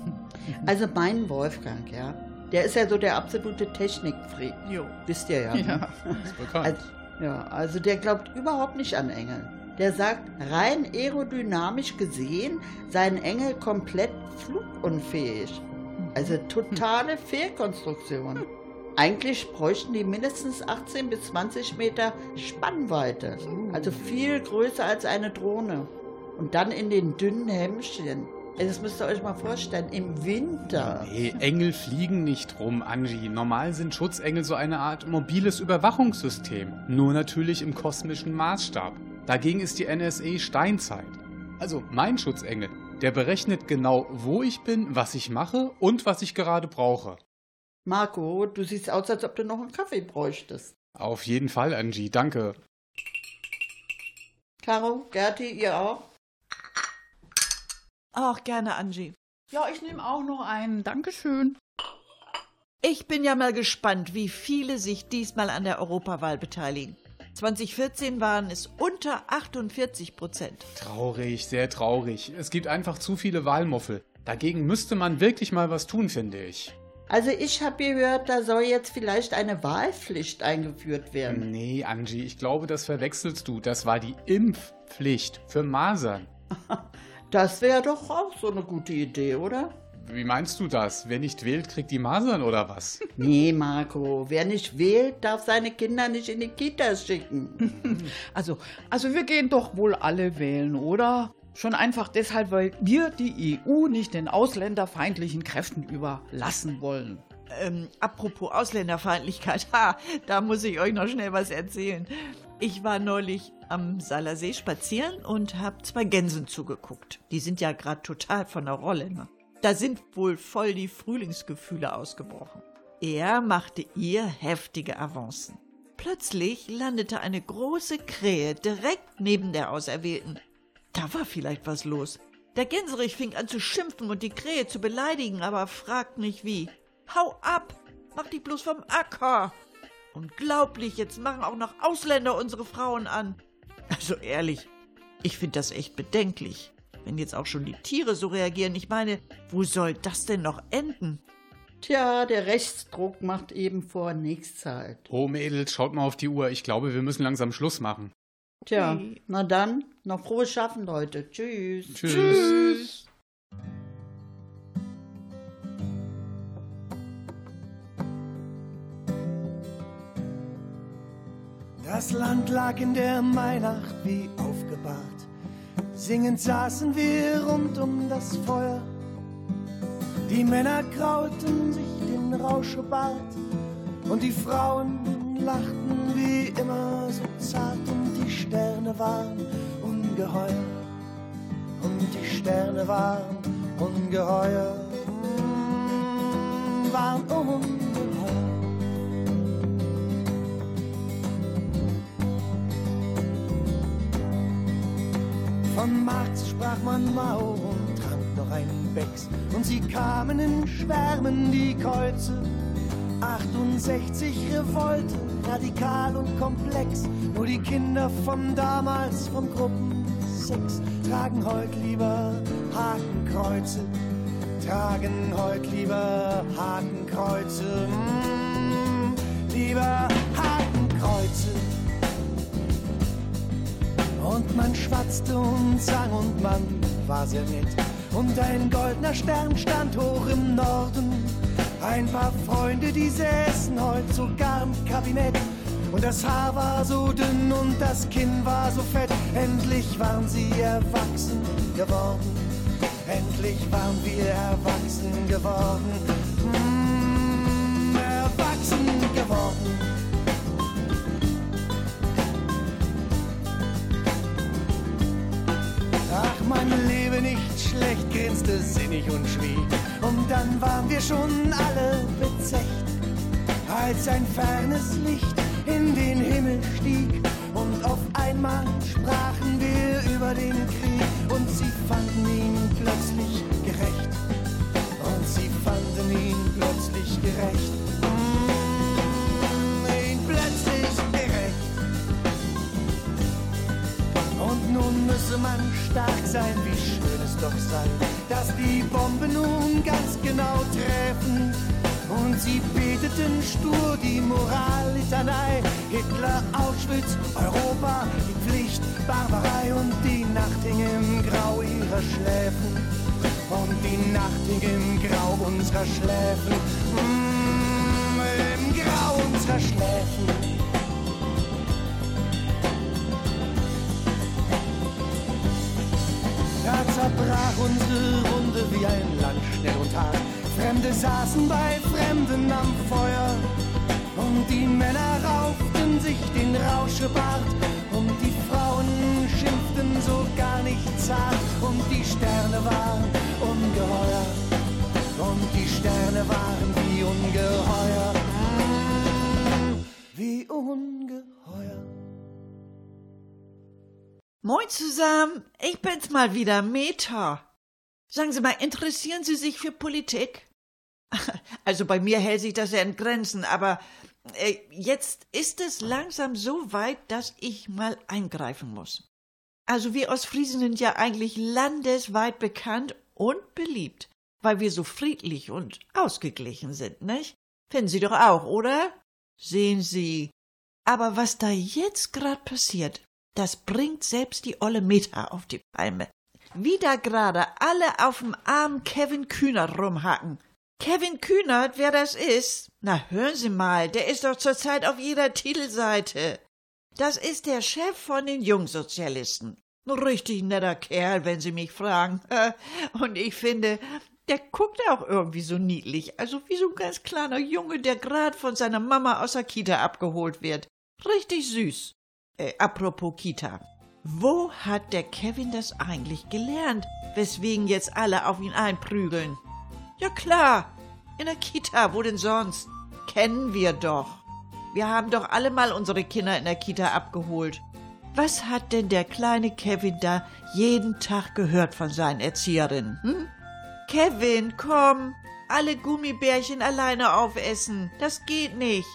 Also mein Wolfgang, ja, der ist ja so der absolute Technikfreak. Jo. Wisst ihr ja. Ne? Ist bekannt. Also, ja, also der glaubt überhaupt nicht an Engel. Der sagt, rein aerodynamisch gesehen seien Engel komplett flugunfähig. Also totale Fehlkonstruktion. Eigentlich bräuchten die mindestens 18 bis 20 Meter Spannweite. Also viel größer als eine Drohne. Und dann in den dünnen Hemmchen. Also Das müsst ihr euch mal vorstellen, im Winter. Nee, Engel fliegen nicht rum, Angie. Normal sind Schutzengel so eine Art mobiles Überwachungssystem. Nur natürlich im kosmischen Maßstab. Dagegen ist die NSA Steinzeit. Also mein Schutzengel, der berechnet genau, wo ich bin, was ich mache und was ich gerade brauche. Marco, du siehst aus, als ob du noch einen Kaffee bräuchtest. Auf jeden Fall, Angie, danke. Caro, Gerti, ihr auch? Auch gerne, Angie. Ja, ich nehme auch noch einen. Dankeschön. Ich bin ja mal gespannt, wie viele sich diesmal an der Europawahl beteiligen. 2014 waren es unter 48 Prozent. Traurig, sehr traurig. Es gibt einfach zu viele Wahlmuffel. Dagegen müsste man wirklich mal was tun, finde ich. Also ich habe gehört, da soll jetzt vielleicht eine Wahlpflicht eingeführt werden. Nee, Angie, ich glaube, das verwechselst du. Das war die Impfpflicht für Masern. Das wäre doch auch so eine gute Idee, oder? Wie meinst du das? Wer nicht wählt, kriegt die Masern oder was? Nee, Marco, wer nicht wählt, darf seine Kinder nicht in die Kitas schicken. Also, also wir gehen doch wohl alle wählen, oder? Schon einfach deshalb, weil wir die EU nicht den ausländerfeindlichen Kräften überlassen wollen. Ähm, apropos Ausländerfeindlichkeit, ha, da muss ich euch noch schnell was erzählen. Ich war neulich am Salersee spazieren und hab zwei Gänsen zugeguckt. Die sind ja gerade total von der Rolle. Ne? Da sind wohl voll die Frühlingsgefühle ausgebrochen. Er machte ihr heftige Avancen. Plötzlich landete eine große Krähe direkt neben der Auserwählten. Da war vielleicht was los. Der Gänserich fing an zu schimpfen und die Krähe zu beleidigen, aber fragt nicht wie. Hau ab! Mach dich bloß vom Acker! Unglaublich, jetzt machen auch noch Ausländer unsere Frauen an. Also ehrlich, ich finde das echt bedenklich. Wenn jetzt auch schon die Tiere so reagieren, ich meine, wo soll das denn noch enden? Tja, der Rechtsdruck macht eben vor nichts halt. Oh, Mädels, schaut mal auf die Uhr. Ich glaube, wir müssen langsam Schluss machen. Tja, okay. na dann, noch frohes Schaffen, Leute. Tschüss. Tschüss. Tschüss. Das Land lag in der Mainacht wie aufgebahrt. Singend saßen wir rund um das Feuer. Die Männer krauten sich den Rauschebart und die Frauen lachten wie immer so zart und die Sterne waren ungeheuer. Und die Sterne waren ungeheuer, waren ungeheuer. Von Marx sprach man Mao und trank noch einen Becks. Und sie kamen in Schwärmen die Kreuze. 68 Revolte, radikal und komplex. Nur die Kinder von damals vom Gruppensex tragen heut lieber Hakenkreuze. Tragen heut lieber Hakenkreuze. Man schwatzte und sang und man war sehr nett. Und ein goldener Stern stand hoch im Norden. Ein paar Freunde, die säßen heut sogar im Kabinett. Und das Haar war so dünn und das Kinn war so fett. Endlich waren sie erwachsen geworden. Endlich waren wir erwachsen geworden. Schlecht, grinste sinnig und schwieg. Und dann waren wir schon alle bezecht, als ein fernes Licht in den Himmel stieg. Und auf einmal sprachen wir über den Krieg und sie fanden ihn plötzlich gerecht. Und sie fanden ihn plötzlich gerecht. Mmh, ihn plötzlich gerecht. Und nun müsse man stark sein, wie doch sei, dass die Bomben nun ganz genau treffen. Und sie beteten stur die Morallitanei. Hitler, Auschwitz, Europa, die Pflicht, Barbarei und die Nacht hing im Grau ihrer Schläfen. Und die Nacht hing im Grau unserer Schläfen. Mm, Im Grau unserer Schläfen. Wie ein Land schnell und hart. Fremde saßen bei Fremden am Feuer und die Männer rauften sich den Rauschebart und die Frauen schimpften so gar nicht zart und die Sterne waren ungeheuer und die Sterne waren wie ungeheuer, wie ungeheuer. Moin zusammen, ich bin's mal wieder, Meta. Sagen Sie mal, interessieren Sie sich für Politik? Also bei mir hält sich das ja in Grenzen, aber äh, jetzt ist es langsam so weit, dass ich mal eingreifen muss. Also wir Ostfriesen sind ja eigentlich landesweit bekannt und beliebt, weil wir so friedlich und ausgeglichen sind, nicht? Finden Sie doch auch, oder? Sehen Sie. Aber was da jetzt grad passiert, das bringt selbst die olle Meta auf die Palme. Wie da gerade alle auf dem armen Kevin Kühnert rumhacken. Kevin Kühnert, wer das ist? Na, hören Sie mal, der ist doch zurzeit auf jeder Titelseite. Das ist der Chef von den Jungsozialisten. Ein richtig netter Kerl, wenn Sie mich fragen. Und ich finde, der guckt auch irgendwie so niedlich, also wie so ein ganz kleiner Junge, der grad von seiner Mama aus der Kita abgeholt wird. Richtig süß. Äh, apropos Kita. Wo hat der Kevin das eigentlich gelernt, weswegen jetzt alle auf ihn einprügeln? Ja klar, in der Kita, wo denn sonst? Kennen wir doch. Wir haben doch alle mal unsere Kinder in der Kita abgeholt. Was hat denn der kleine Kevin da jeden Tag gehört von seinen Erzieherinnen? Hm? Kevin, komm, alle Gummibärchen alleine aufessen. Das geht nicht.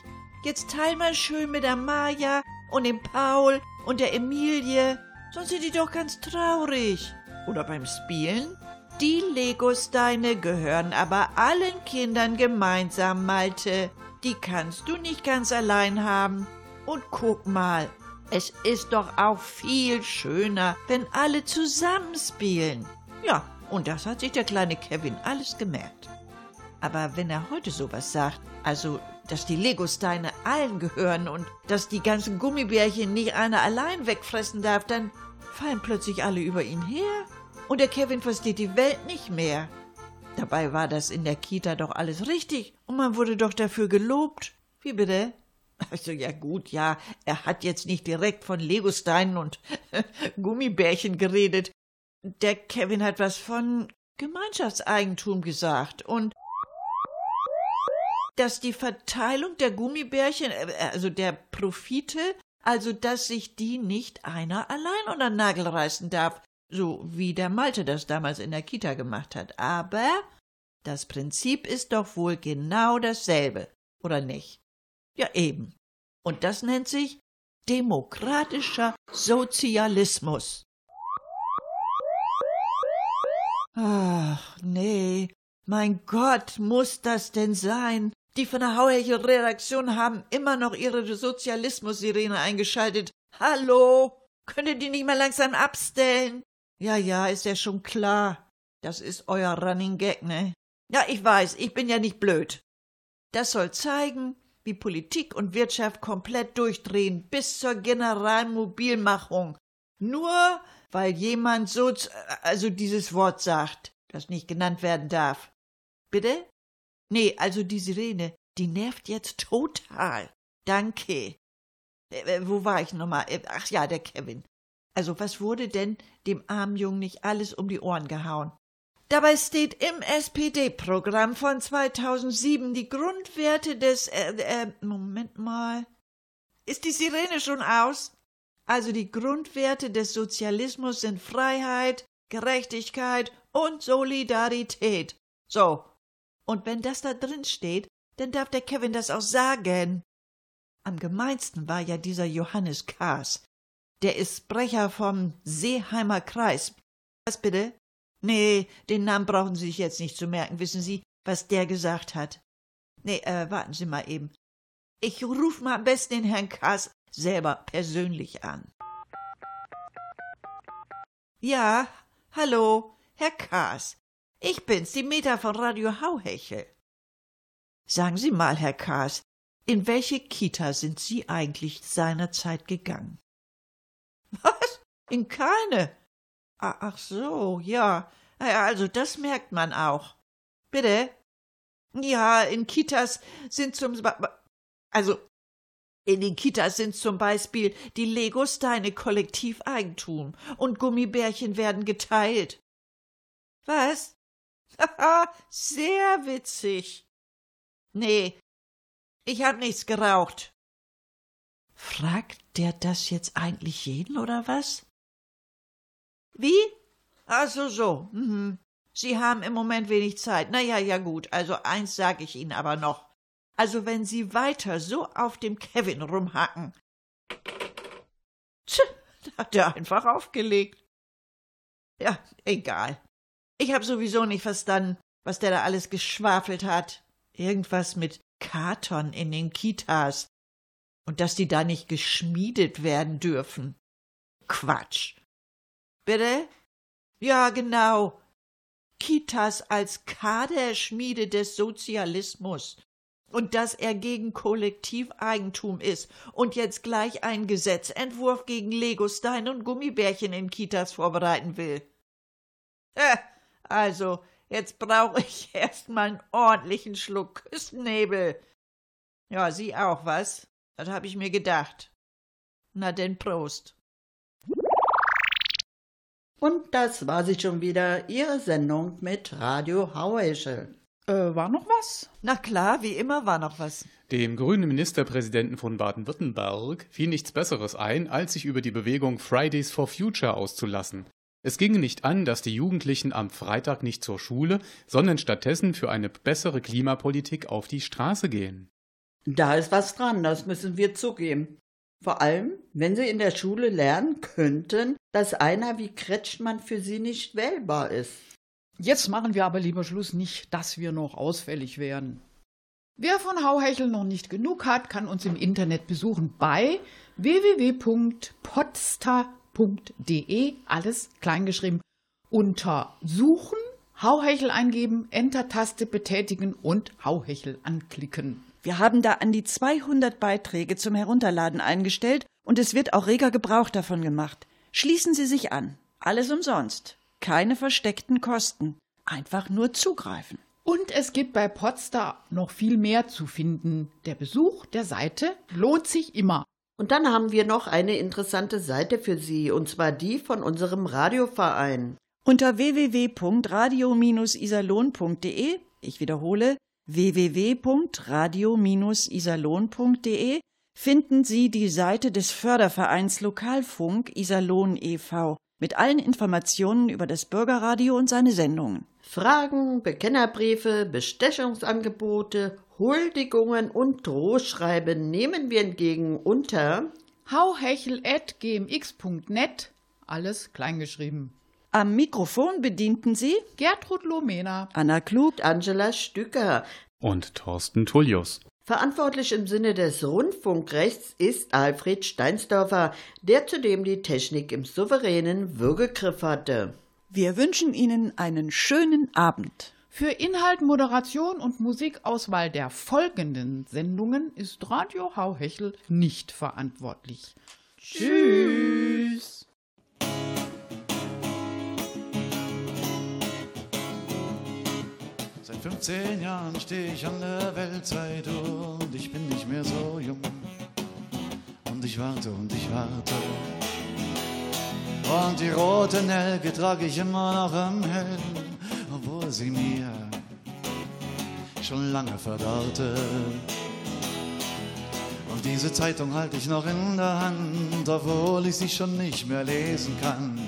Jetzt teil mal schön mit der Maja und dem Paul und der Emilie. Sonst sind die doch ganz traurig. Oder beim Spielen? Die Legosteine gehören aber allen Kindern gemeinsam, Malte. Die kannst du nicht ganz allein haben. Und guck mal, es ist doch auch viel schöner, wenn alle zusammenspielen. Ja, und das hat sich der kleine Kevin alles gemerkt. Aber wenn er heute sowas sagt, also dass die Legosteine allen gehören und dass die ganzen Gummibärchen nicht einer allein wegfressen darf, dann fallen plötzlich alle über ihn her. Und der Kevin versteht die Welt nicht mehr. Dabei war das in der Kita doch alles richtig und man wurde doch dafür gelobt. Wie bitte? Also ja gut, ja, er hat jetzt nicht direkt von Legosteinen und Gummibärchen geredet. Der Kevin hat was von Gemeinschaftseigentum gesagt und dass die Verteilung der Gummibärchen, äh, also der Profite, also dass sich die nicht einer allein unter den Nagel reißen darf, so wie der Malte das damals in der Kita gemacht hat. Aber das Prinzip ist doch wohl genau dasselbe, oder nicht? Ja eben. Und das nennt sich demokratischer Sozialismus. Ach, nee. Mein Gott, muss das denn sein? Die von der Hauerche Redaktion haben immer noch ihre Sozialismus-Sirene eingeschaltet. Hallo? Könnt ihr die nicht mal langsam abstellen? Ja, ja, ist ja schon klar. Das ist euer Running Gag, ne? Ja, ich weiß, ich bin ja nicht blöd. Das soll zeigen, wie Politik und Wirtschaft komplett durchdrehen bis zur Generalmobilmachung. Nur weil jemand so, also dieses Wort sagt, das nicht genannt werden darf. Bitte? Nee, also die Sirene, die nervt jetzt total. Danke. Äh, äh wo war ich nochmal? Äh, ach ja, der Kevin. Also was wurde denn dem armen Jungen nicht alles um die Ohren gehauen? Dabei steht im SPD-Programm von 2007 die Grundwerte des, äh, äh, Moment mal. Ist die Sirene schon aus? Also die Grundwerte des Sozialismus sind Freiheit, Gerechtigkeit und Solidarität. So. Und wenn das da drin steht, dann darf der Kevin das auch sagen. Am gemeinsten war ja dieser Johannes Kaas. Der ist Sprecher vom Seeheimer Kreis. Was bitte? Nee, den Namen brauchen Sie sich jetzt nicht zu merken. Wissen Sie, was der gesagt hat? Nee, äh, warten Sie mal eben. Ich ruf mal am besten den Herrn Kaas selber persönlich an. Ja, hallo, Herr Kaas. Ich bin's, die Meta von Radio Hauhechel. Sagen Sie mal, Herr Kaas, in welche Kita sind Sie eigentlich seinerzeit gegangen? Was? In keine? Ach so, ja. Also das merkt man auch. Bitte? Ja, in Kitas sind zum also in den Kitas sind zum Beispiel die Legosteine Kollektiveigentum und Gummibärchen werden geteilt. Was? Sehr witzig. Nee, ich hab nichts geraucht. Fragt der das jetzt eigentlich jeden oder was? Wie? Ach so. Mhm. Sie haben im Moment wenig Zeit. Na ja, ja gut. Also eins sage ich Ihnen aber noch. Also wenn Sie weiter so auf dem Kevin rumhacken. Da hat er einfach aufgelegt. Ja, egal. Ich hab sowieso nicht verstanden, was der da alles geschwafelt hat. Irgendwas mit Karton in den Kitas. Und dass die da nicht geschmiedet werden dürfen. Quatsch. Bitte? Ja, genau. Kitas als Kaderschmiede des Sozialismus. Und dass er gegen Kollektiveigentum ist und jetzt gleich einen Gesetzentwurf gegen Legosteine und Gummibärchen in Kitas vorbereiten will. Äh, also, jetzt brauche ich erst mal einen ordentlichen Schluck Küstennebel. Ja, Sie auch, was? Das hab ich mir gedacht. Na denn, Prost. Und das war sie schon wieder, Ihre Sendung mit Radio Haueschel. Äh, war noch was? Na klar, wie immer war noch was. Dem grünen Ministerpräsidenten von Baden-Württemberg fiel nichts Besseres ein, als sich über die Bewegung Fridays for Future auszulassen. Es ginge nicht an, dass die Jugendlichen am Freitag nicht zur Schule, sondern stattdessen für eine bessere Klimapolitik auf die Straße gehen. Da ist was dran, das müssen wir zugeben. Vor allem, wenn sie in der Schule lernen könnten, dass einer wie Kretschmann für sie nicht wählbar ist. Jetzt machen wir aber lieber Schluss nicht, dass wir noch ausfällig werden. Wer von Hauhechel noch nicht genug hat, kann uns im Internet besuchen bei www.podsta.de, alles kleingeschrieben, unter Suchen, Hauhechel eingeben, Enter-Taste betätigen und Hauhechel anklicken. Wir haben da an die 200 Beiträge zum Herunterladen eingestellt und es wird auch reger Gebrauch davon gemacht. Schließen Sie sich an. Alles umsonst. Keine versteckten Kosten. Einfach nur zugreifen. Und es gibt bei Podstar noch viel mehr zu finden. Der Besuch der Seite lohnt sich immer. Und dann haben wir noch eine interessante Seite für Sie, und zwar die von unserem Radioverein. Unter www.radio-isalon.de, ich wiederhole, www.radio-isalon.de finden Sie die Seite des Fördervereins Lokalfunk Iserlohn e.V. mit allen Informationen über das Bürgerradio und seine Sendungen. Fragen, Bekennerbriefe, Bestechungsangebote, Huldigungen und Drohschreiben nehmen wir entgegen unter hauhechel.gmx.net, alles kleingeschrieben. Am Mikrofon bedienten sie Gertrud Lomena, Anna Klug, Angela Stücker und Thorsten Tullius. Verantwortlich im Sinne des Rundfunkrechts ist Alfred Steinsdorfer, der zudem die Technik im souveränen Würgegriff hatte. Wir wünschen Ihnen einen schönen Abend. Für Inhalt, Moderation und Musikauswahl der folgenden Sendungen ist Radio Hauhechel nicht verantwortlich. Tschüss. Seit 15 Jahren stehe ich an der Weltzeitung und ich bin nicht mehr so jung. Und ich warte und ich warte. Und die rote Nelke trage ich immer noch am Helm, sie mir schon lange verdorrte. Und diese Zeitung halte ich noch in der Hand, obwohl ich sie schon nicht mehr lesen kann.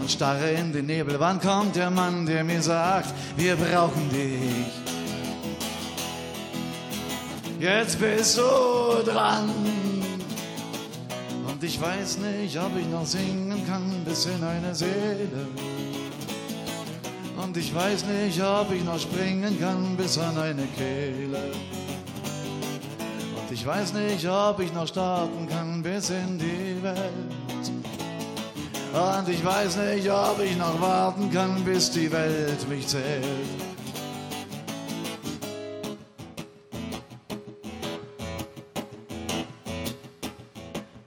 Und starre in den Nebel, wann kommt der Mann, der mir sagt, wir brauchen dich. Jetzt bist du dran. Und ich weiß nicht, ob ich noch singen kann bis in eine Seele. Und ich weiß nicht, ob ich noch springen kann bis an eine Kehle. Und ich weiß nicht, ob ich noch starten kann bis in die Welt. Und ich weiß nicht, ob ich noch warten kann, bis die Welt mich zählt.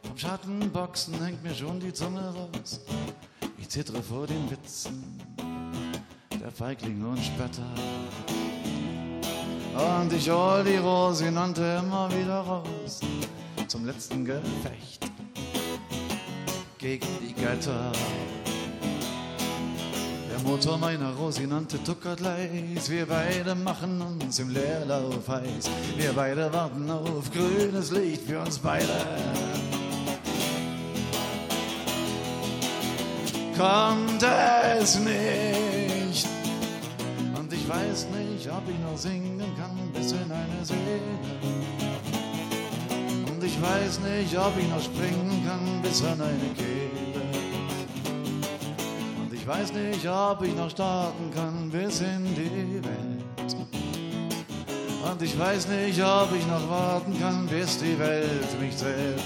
Vom Schattenboxen hängt mir schon die Zunge raus. Ich zittere vor den Witzen der Feiglinge und Spötter. Und ich hol die Rosinante immer wieder raus zum letzten Gefecht gegen die Götter. Der Motor meiner Rosinante tuckert leis, wir beide machen uns im Leerlauf heiß. Wir beide warten auf grünes Licht für uns beide. Kommt es nicht, ich weiß nicht, ob ich noch singen kann bis in eine Seele. Und ich weiß nicht, ob ich noch springen kann bis an eine Kehle. Und ich weiß nicht, ob ich noch starten kann bis in die Welt. Und ich weiß nicht, ob ich noch warten kann, bis die Welt mich zählt.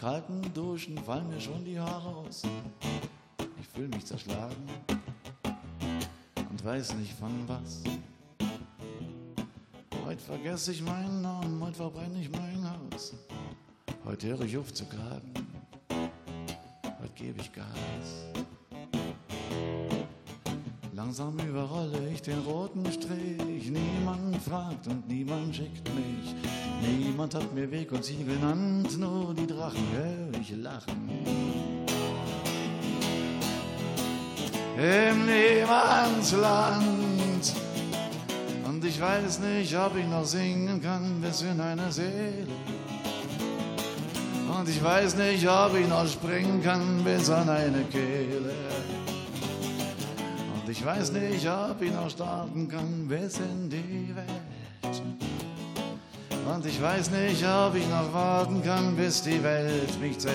Kalten Duschen fallen mir schon die Haare aus. Ich fühle mich zerschlagen und weiß nicht von was. Heute vergesse ich meinen Namen, heute verbrenne ich mein Haus. Heute höre ich auf zu klagen, heute gebe ich Gas. Langsam überrolle ich den roten Strich, niemand fragt und niemand schickt mich. Niemand hat mir Weg und Ziel genannt, nur die Drachen höre ich lachen. Im Niemandsland. Und ich weiß nicht, ob ich noch singen kann bis in eine Seele. Und ich weiß nicht, ob ich noch springen kann bis an eine Kehle. Und ich weiß nicht, ob ich noch starten kann bis in die Welt. Und ich weiß nicht, ob ich noch warten kann, bis die Welt mich zählt.